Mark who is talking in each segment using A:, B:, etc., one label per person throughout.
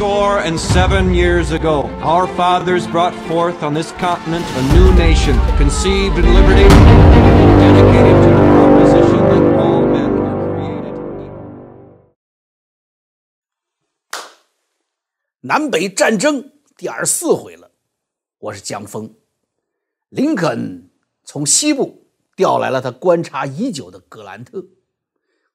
A: score and seven years ago, our fathers brought forth on this continent a new nation, conceived in liberty, dedicated to the proposition that all men are created equal.
B: 南北战争第二十四回了，我是江峰。林肯从西部调来了他观察已久的格兰特。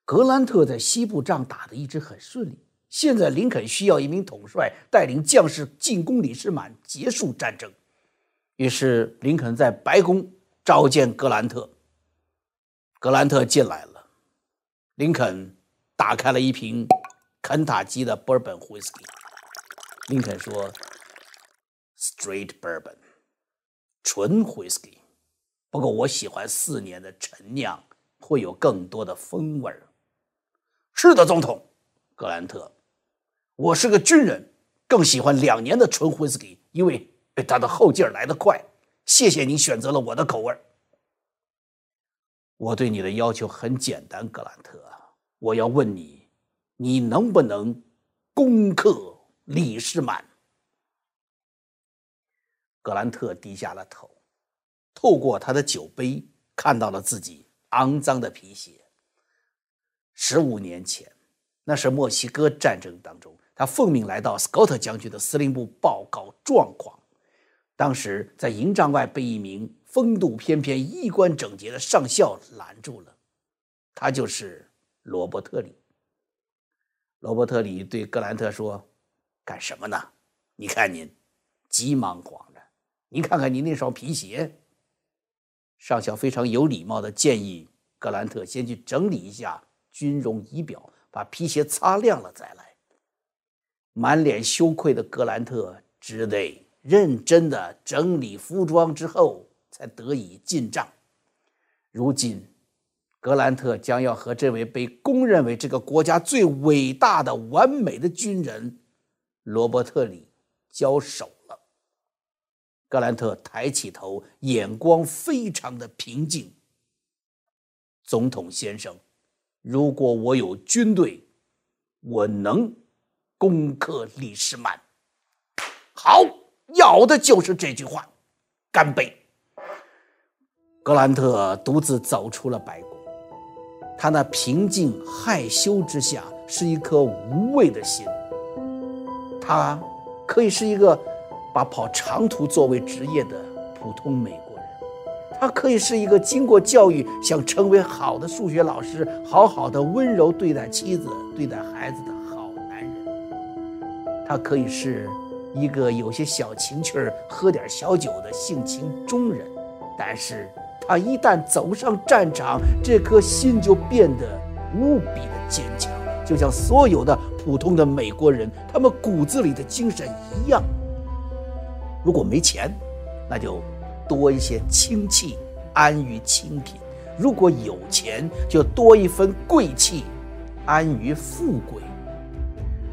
B: 格兰特在西部仗打得一直很顺利，现在林肯需要一名统帅带领将士进攻李士满，结束战争。于是林肯在白宫召见格兰特。格兰特进来了，林肯打开了一瓶肯塔基的 Bourbon Whisky。林肯说：“Straight Bourbon，纯 Whisky。不过我喜欢四年的陈酿，会有更多的风味儿。”是的，总统，格兰特，我是个军人，更喜欢两年的纯威士忌，因为它的后劲儿来得快。谢谢你选择了我的口味我对你的要求很简单，格兰特，我要问你，你能不能攻克李士满？格兰特低下了头，透过他的酒杯看到了自己肮脏的皮鞋。十五年前，那是墨西哥战争当中，他奉命来到斯科特将军的司令部报告状况。当时在营帐外被一名风度翩翩、衣冠整洁的上校拦住了，他就是罗伯特里。罗伯特里对格兰特说：“干什么呢？你看您急忙慌的，您看看您那双皮鞋。”上校非常有礼貌地建议格兰特先去整理一下。军容仪表，把皮鞋擦亮了再来。满脸羞愧的格兰特只得认真的整理服装之后，才得以进帐。如今，格兰特将要和这位被公认为这个国家最伟大的、完美的军人罗伯特里交手了。格兰特抬起头，眼光非常的平静。总统先生。如果我有军队，我能攻克李士满。好，要的就是这句话。干杯！格兰特独自走出了白宫，他那平静害羞之下是一颗无畏的心。他可以是一个把跑长途作为职业的普通美国人。他可以是一个经过教育、想成为好的数学老师、好好的温柔对待妻子、对待孩子的。他可以是一个有些小情趣儿、喝点小酒的性情中人。但是，他一旦走上战场，这颗心就变得无比的坚强，就像所有的普通的美国人他们骨子里的精神一样。如果没钱，那就。多一些清气，安于清贫；如果有钱，就多一分贵气，安于富贵。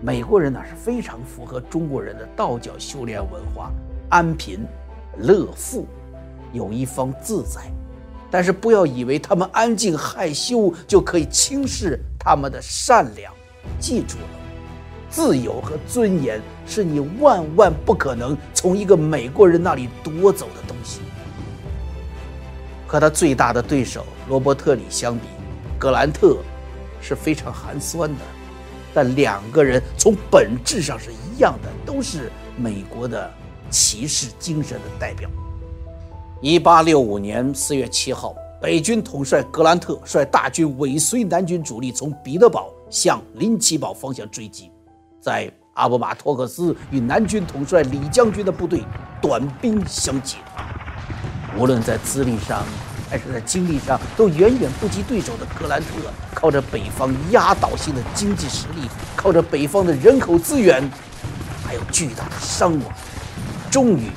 B: 美国人呢是非常符合中国人的道教修炼文化，安贫乐富，有一方自在。但是不要以为他们安静害羞就可以轻视他们的善良。记住了，自由和尊严是你万万不可能从一个美国人那里夺走的东西。和他最大的对手罗伯特里相比，格兰特是非常寒酸的，但两个人从本质上是一样的，都是美国的骑士精神的代表。一八六五年四月七号，北军统帅格兰特率大军尾随南军主力从彼得堡向林奇堡方向追击，在阿布马托克斯与南军统帅李将军的部队短兵相接。无论在资历上还是在精力上，都远远不及对手的格兰特，靠着北方压倒性的经济实力，靠着北方的人口资源，还有巨大的伤亡，终于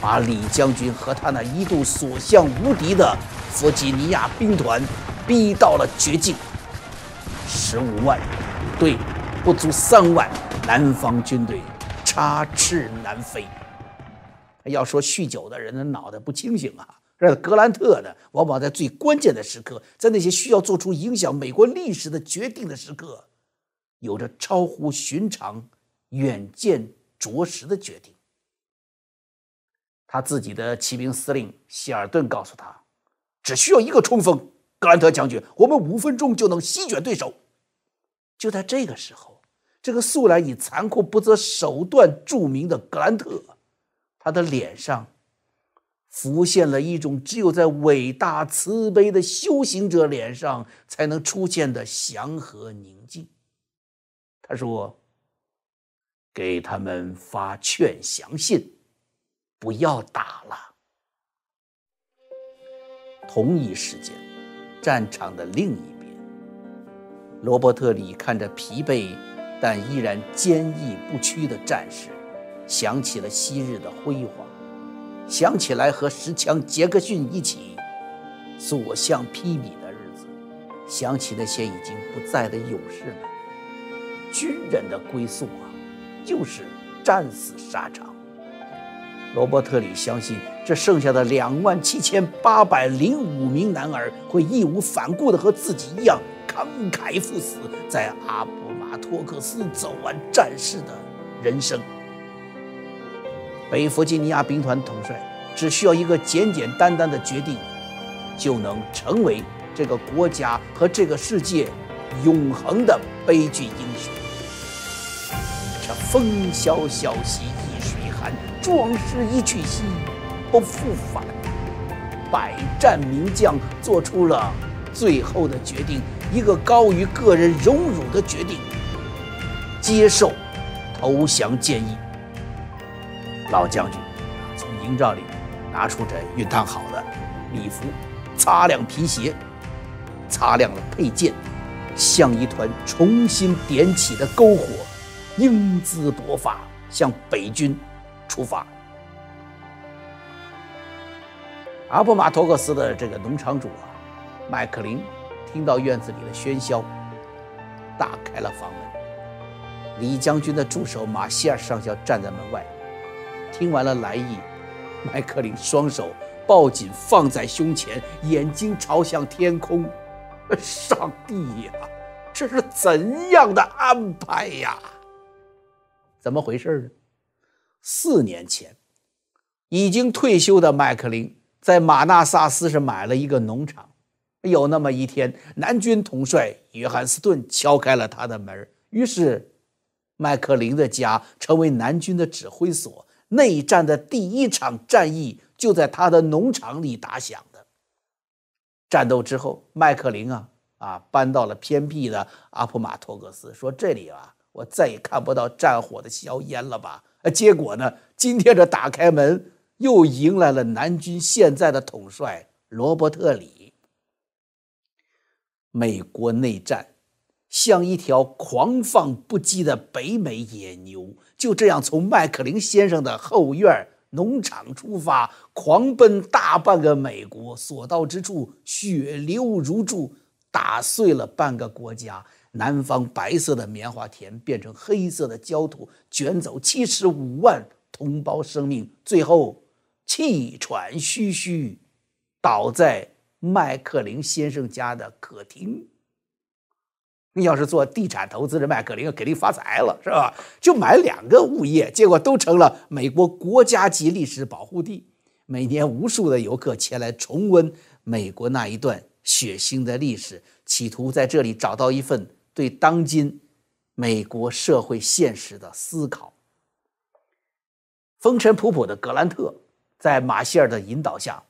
B: 把李将军和他那一度所向无敌的弗吉尼亚兵团逼到了绝境。十五万对不足三万，南方军队插翅难飞。要说酗酒的人的脑袋不清醒啊！这格兰特呢，往往在最关键的时刻，在那些需要做出影响美国历史的决定的时刻，有着超乎寻常、远见卓识的决定。他自己的骑兵司令希尔顿告诉他：“只需要一个冲锋，格兰特将军，我们五分钟就能席卷对手。”就在这个时候，这个素来以残酷不择手段著名的格兰特，他的脸上浮现了一种只有在伟大慈悲的修行者脸上才能出现的祥和宁静。他说：“给他们发劝降信。”不要打了。同一时间，战场的另一边，罗伯特里看着疲惫但依然坚毅不屈的战士，想起了昔日的辉煌，想起来和石枪杰克逊一起所向披靡的日子，想起那些已经不在的勇士们。军人的归宿啊，就是战死沙场。罗伯特里相信，这剩下的两万七千八百零五名男儿会义无反顾地和自己一样慷慨赴死，在阿布马托克斯走完战士的人生。北弗吉尼亚兵团统帅只需要一个简简单单的决定，就能成为这个国家和这个世界永恒的悲剧英雄。这风萧萧兮易水寒。壮士一去兮不复返，百战名将做出了最后的决定，一个高于个人荣辱的决定，接受投降建议。老将军从营帐里拿出这熨烫好的礼服，擦亮皮鞋，擦亮了佩剑，像一团重新点起的篝火，英姿勃发，向北军。出发。阿布马托克斯的这个农场主啊，麦克林，听到院子里的喧嚣，打开了房门。李将军的助手马歇尔上校站在门外，听完了来意，麦克林双手抱紧放在胸前，眼睛朝向天空。上帝呀，这是怎样的安排呀？怎么回事呢？四年前，已经退休的麦克林在马纳萨斯是买了一个农场。有那么一天，南军统帅约翰斯顿敲开了他的门，于是麦克林的家成为南军的指挥所。内战的第一场战役就在他的农场里打响的。战斗之后，麦克林啊啊搬到了偏僻的阿普马托克斯，说：“这里啊，我再也看不到战火的硝烟了吧。”，结果呢？今天这打开门，又迎来了南军现在的统帅罗伯特里。美国内战像一条狂放不羁的北美野牛，就这样从麦克林先生的后院农场出发，狂奔大半个美国，所到之处血流如注，打碎了半个国家。南方白色的棉花田变成黑色的焦土，卷走七十五万同胞生命，最后气喘吁吁，倒在麦克林先生家的客厅。你要是做地产投资的麦克林，肯定发财了，是吧？就买两个物业，结果都成了美国国家级历史保护地。每年无数的游客前来重温美国那一段血腥的历史，企图在这里找到一份。对当今美国社会现实的思考。风尘仆仆的格兰特在马歇尔的引导下，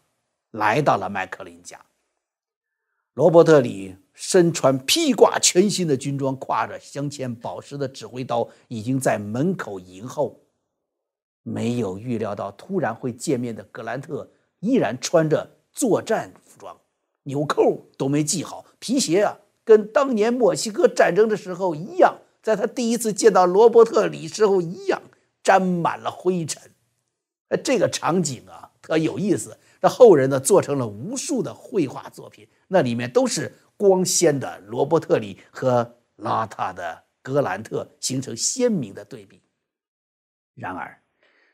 B: 来到了麦克林家。罗伯特里身穿披挂全新的军装，挎着镶嵌宝石的指挥刀，已经在门口迎候。没有预料到突然会见面的格兰特，依然穿着作战服装，纽扣都没系好，皮鞋啊。跟当年墨西哥战争的时候一样，在他第一次见到罗伯特里时候一样，沾满了灰尘。呃，这个场景啊，特有意思。那后人呢，做成了无数的绘画作品，那里面都是光鲜的罗伯特里和邋遢的格兰特，形成鲜明的对比。然而，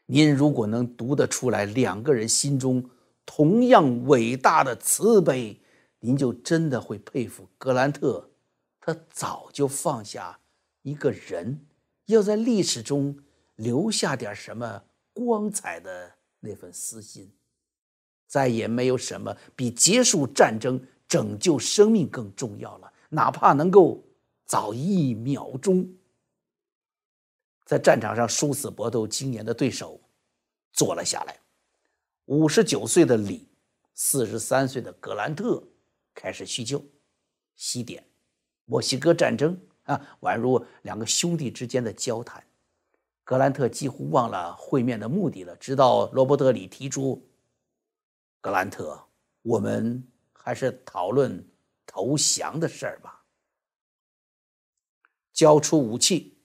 B: 您如果能读得出来两个人心中同样伟大的慈悲。您就真的会佩服格兰特，他早就放下一个人，要在历史中留下点什么光彩的那份私心。再也没有什么比结束战争、拯救生命更重要了，哪怕能够早一秒钟。在战场上殊死搏斗经年的对手坐了下来，五十九岁的李，四十三岁的格兰特开始叙旧。西点，墨西哥战争啊，宛如两个兄弟之间的交谈。格兰特几乎忘了会面的目的了，直到罗伯特里提出。格兰特，我们还是讨论投降的事儿吧。交出武器，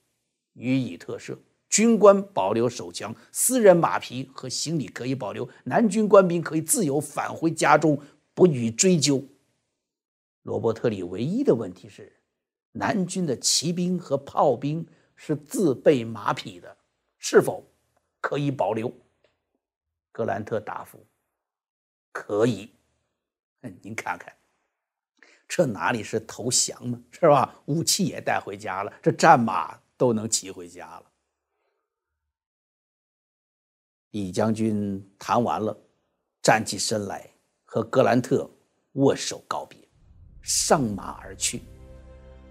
B: 予以特赦。军官保留手枪、私人马匹和行李可以保留，南军官兵可以自由返回家中，不予追究。罗伯特里唯一的问题是，南军的骑兵和炮兵是自备马匹的，是否可以保留？格兰特答复。可以，您看看，这哪里是投降呢，是吧？武器也带回家了，这战马都能骑回家了。李将军谈完了，站起身来，和格兰特握手告别，上马而去。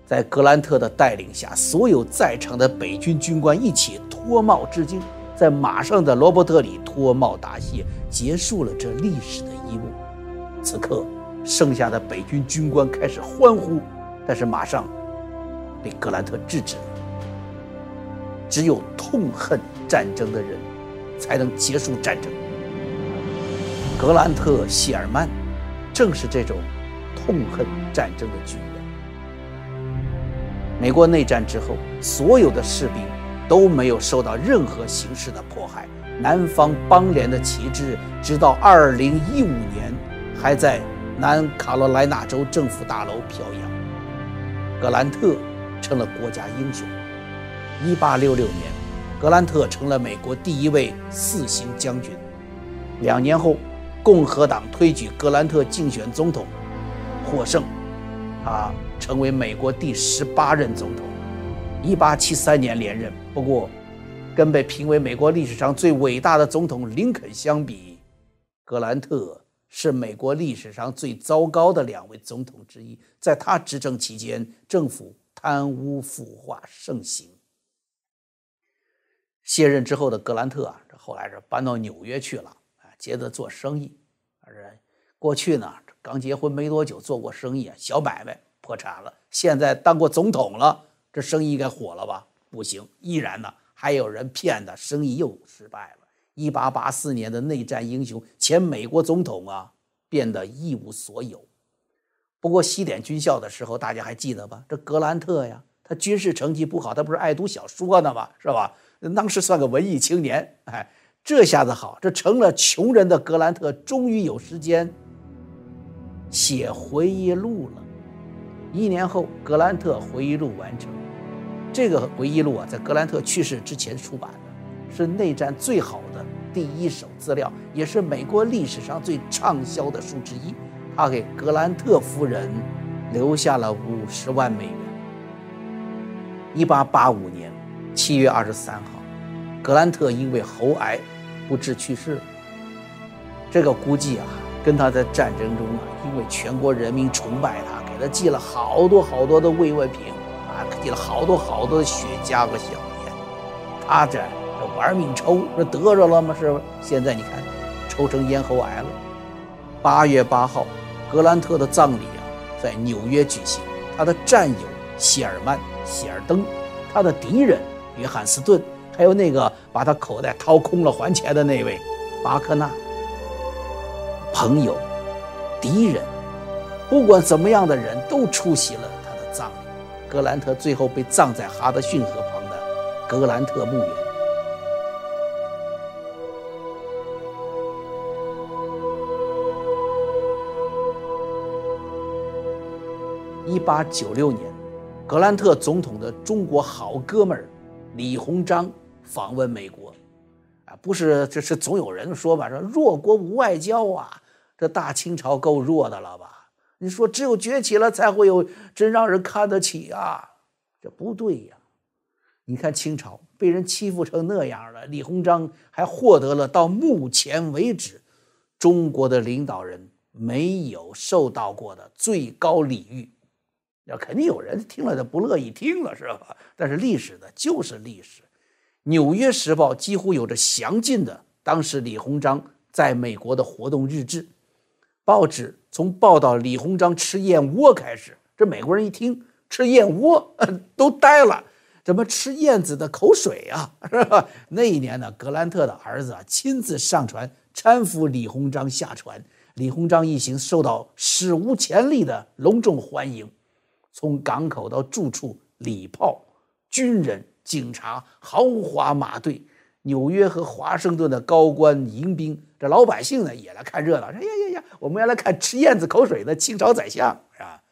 B: 在格兰特的带领下，所有在场的北军军官一起脱帽致敬。在马上的罗伯特里脱帽答谢，结束了这历史的一幕。此刻，剩下的北军军官开始欢呼，但是马上被格兰特制止了。只有痛恨战争的人，才能结束战争。格兰特·谢尔曼正是这种痛恨战争的军人。美国内战之后，所有的士兵。都没有受到任何形式的迫害。南方邦联的旗帜，直到二零一五年还在南卡罗来纳州政府大楼飘扬。格兰特成了国家英雄。一八六六年，格兰特成了美国第一位四星将军。两年后，共和党推举格兰特竞选总统，获胜，他成为美国第十八任总统。一八七三年连任，不过，跟被评为美国历史上最伟大的总统林肯相比，格兰特是美国历史上最糟糕的两位总统之一。在他执政期间，政府贪污腐化盛行。卸任之后的格兰特啊，这后来是搬到纽约去了啊，接着做生意。这过去呢，刚结婚没多久做过生意啊，小买卖破产了。现在当过总统了。这生意应该火了吧？不行，依然呢，还有人骗他，生意又失败了。一八八四年的内战英雄，前美国总统啊，变得一无所有。不过西点军校的时候，大家还记得吧？这格兰特呀，他军事成绩不好，他不是爱读小说呢吗？是吧？当时算个文艺青年，哎，这下子好，这成了穷人的格兰特，终于有时间写回忆录了。一年后，格兰特回忆录完成。这个回忆录啊，在格兰特去世之前出版的，是内战最好的第一手资料，也是美国历史上最畅销的书之一。他给格兰特夫人留下了五十万美元。一八八五年七月二十三号，格兰特因为喉癌不治去世。这个估计啊，跟他在战争中啊，因为全国人民崇拜他，给他寄了好多好多的慰问品啊。寄了好多好多的雪茄和香烟，他这玩命抽，这得着了吗？是不？现在你看，抽成咽喉癌了。八月八号，格兰特的葬礼啊，在纽约举行。他的战友谢尔曼、谢尔登，他的敌人约翰斯顿，还有那个把他口袋掏空了还钱的那位巴克纳，朋友、敌人，不管怎么样的人都出席了他的葬礼。格兰特最后被葬在哈德逊河旁的格兰特墓园。一八九六年，格兰特总统的中国好哥们儿李鸿章访问美国，啊，不是，这是总有人说吧，说弱国无外交啊，这大清朝够弱的了吧？你说只有崛起了才会有真让人看得起啊，这不对呀！你看清朝被人欺负成那样了，李鸿章还获得了到目前为止中国的领导人没有受到过的最高礼遇。要肯定有人听了就不乐意听了，是吧？但是历史的就是历史。《纽约时报》几乎有着详尽的当时李鸿章在美国的活动日志。报纸从报道李鸿章吃燕窝开始，这美国人一听吃燕窝都呆了，怎么吃燕子的口水啊？是吧？那一年呢，格兰特的儿子啊亲自上船搀扶李鸿章下船，李鸿章一行受到史无前例的隆重欢迎。从港口到住处，礼炮、军人、警察、豪华马队，纽约和华盛顿的高官迎宾，这老百姓呢也来看热闹。说呀呀呀，我们要来看吃燕子口水的清朝宰相，是吧？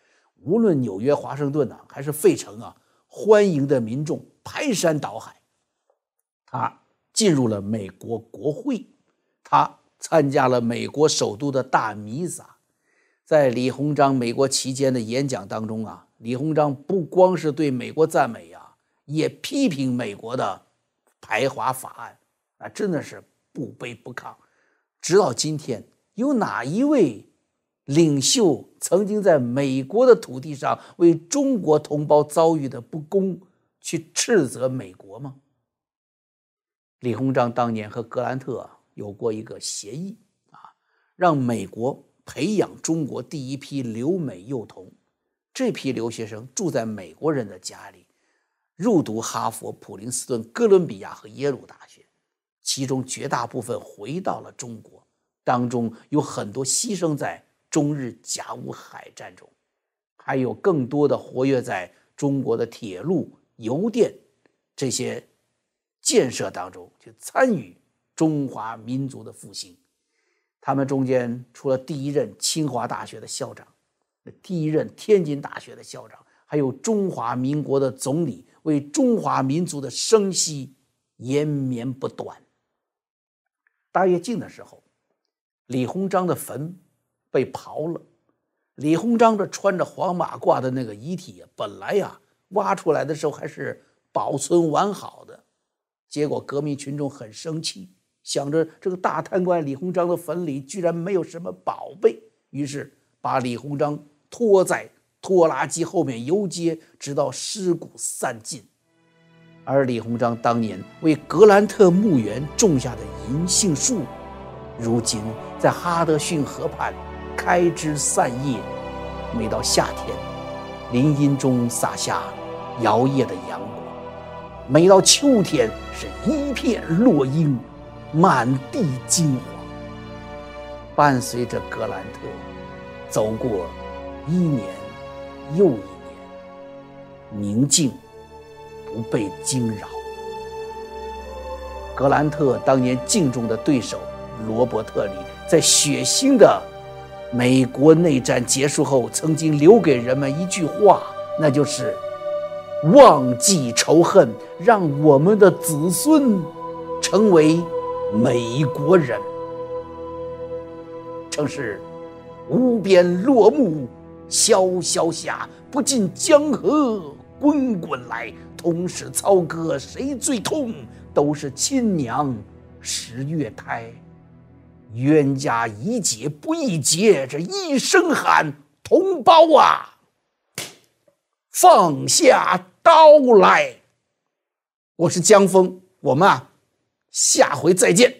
B: 无论纽约、华盛顿呢，还是费城啊，欢迎的民众排山倒海。他进入了美国国会，他参加了美国首都的大弥撒。在李鸿章美国期间的演讲当中啊，李鸿章不光是对美国赞美呀，也批评美国的排华法案啊，真的是不卑不亢。直到今天，有哪一位领袖曾经在美国的土地上为中国同胞遭遇的不公去斥责美国吗？李鸿章当年和格兰特有过一个协议啊，让美国。培养中国第一批留美幼童，这批留学生住在美国人的家里，入读哈佛、普林斯顿、哥伦比亚和耶鲁大学，其中绝大部分回到了中国，当中有很多牺牲在中日甲午海战中，还有更多的活跃在中国的铁路、邮电这些建设当中，去参与中华民族的复兴。他们中间除了第一任清华大学的校长，第一任天津大学的校长，还有中华民国的总理，为中华民族的生息延绵不断。大跃进的时候，李鸿章的坟被刨了，李鸿章这穿着黄马褂的那个遗体，本来呀挖出来的时候还是保存完好的，结果革命群众很生气。想着这个大贪官李鸿章的坟里居然没有什么宝贝，于是把李鸿章拖在拖拉机后面游街，直到尸骨散尽。而李鸿章当年为格兰特墓园种下的银杏树，如今在哈德逊河畔开枝散叶。每到夏天，林荫中洒下摇曳的阳光；每到秋天，是一片落英。满地金黄，伴随着格兰特走过一年又一年，宁静不被惊扰。格兰特当年敬重的对手罗伯特里，在血腥的美国内战结束后，曾经留给人们一句话，那就是“忘记仇恨，让我们的子孙成为”。美国人，正是无边落木萧萧下，不尽江河滚滚来。同是操戈谁最痛？都是亲娘十月胎。冤家宜解不宜结，这一声喊，同胞啊，放下刀来！我是江峰，我们啊。下回再见。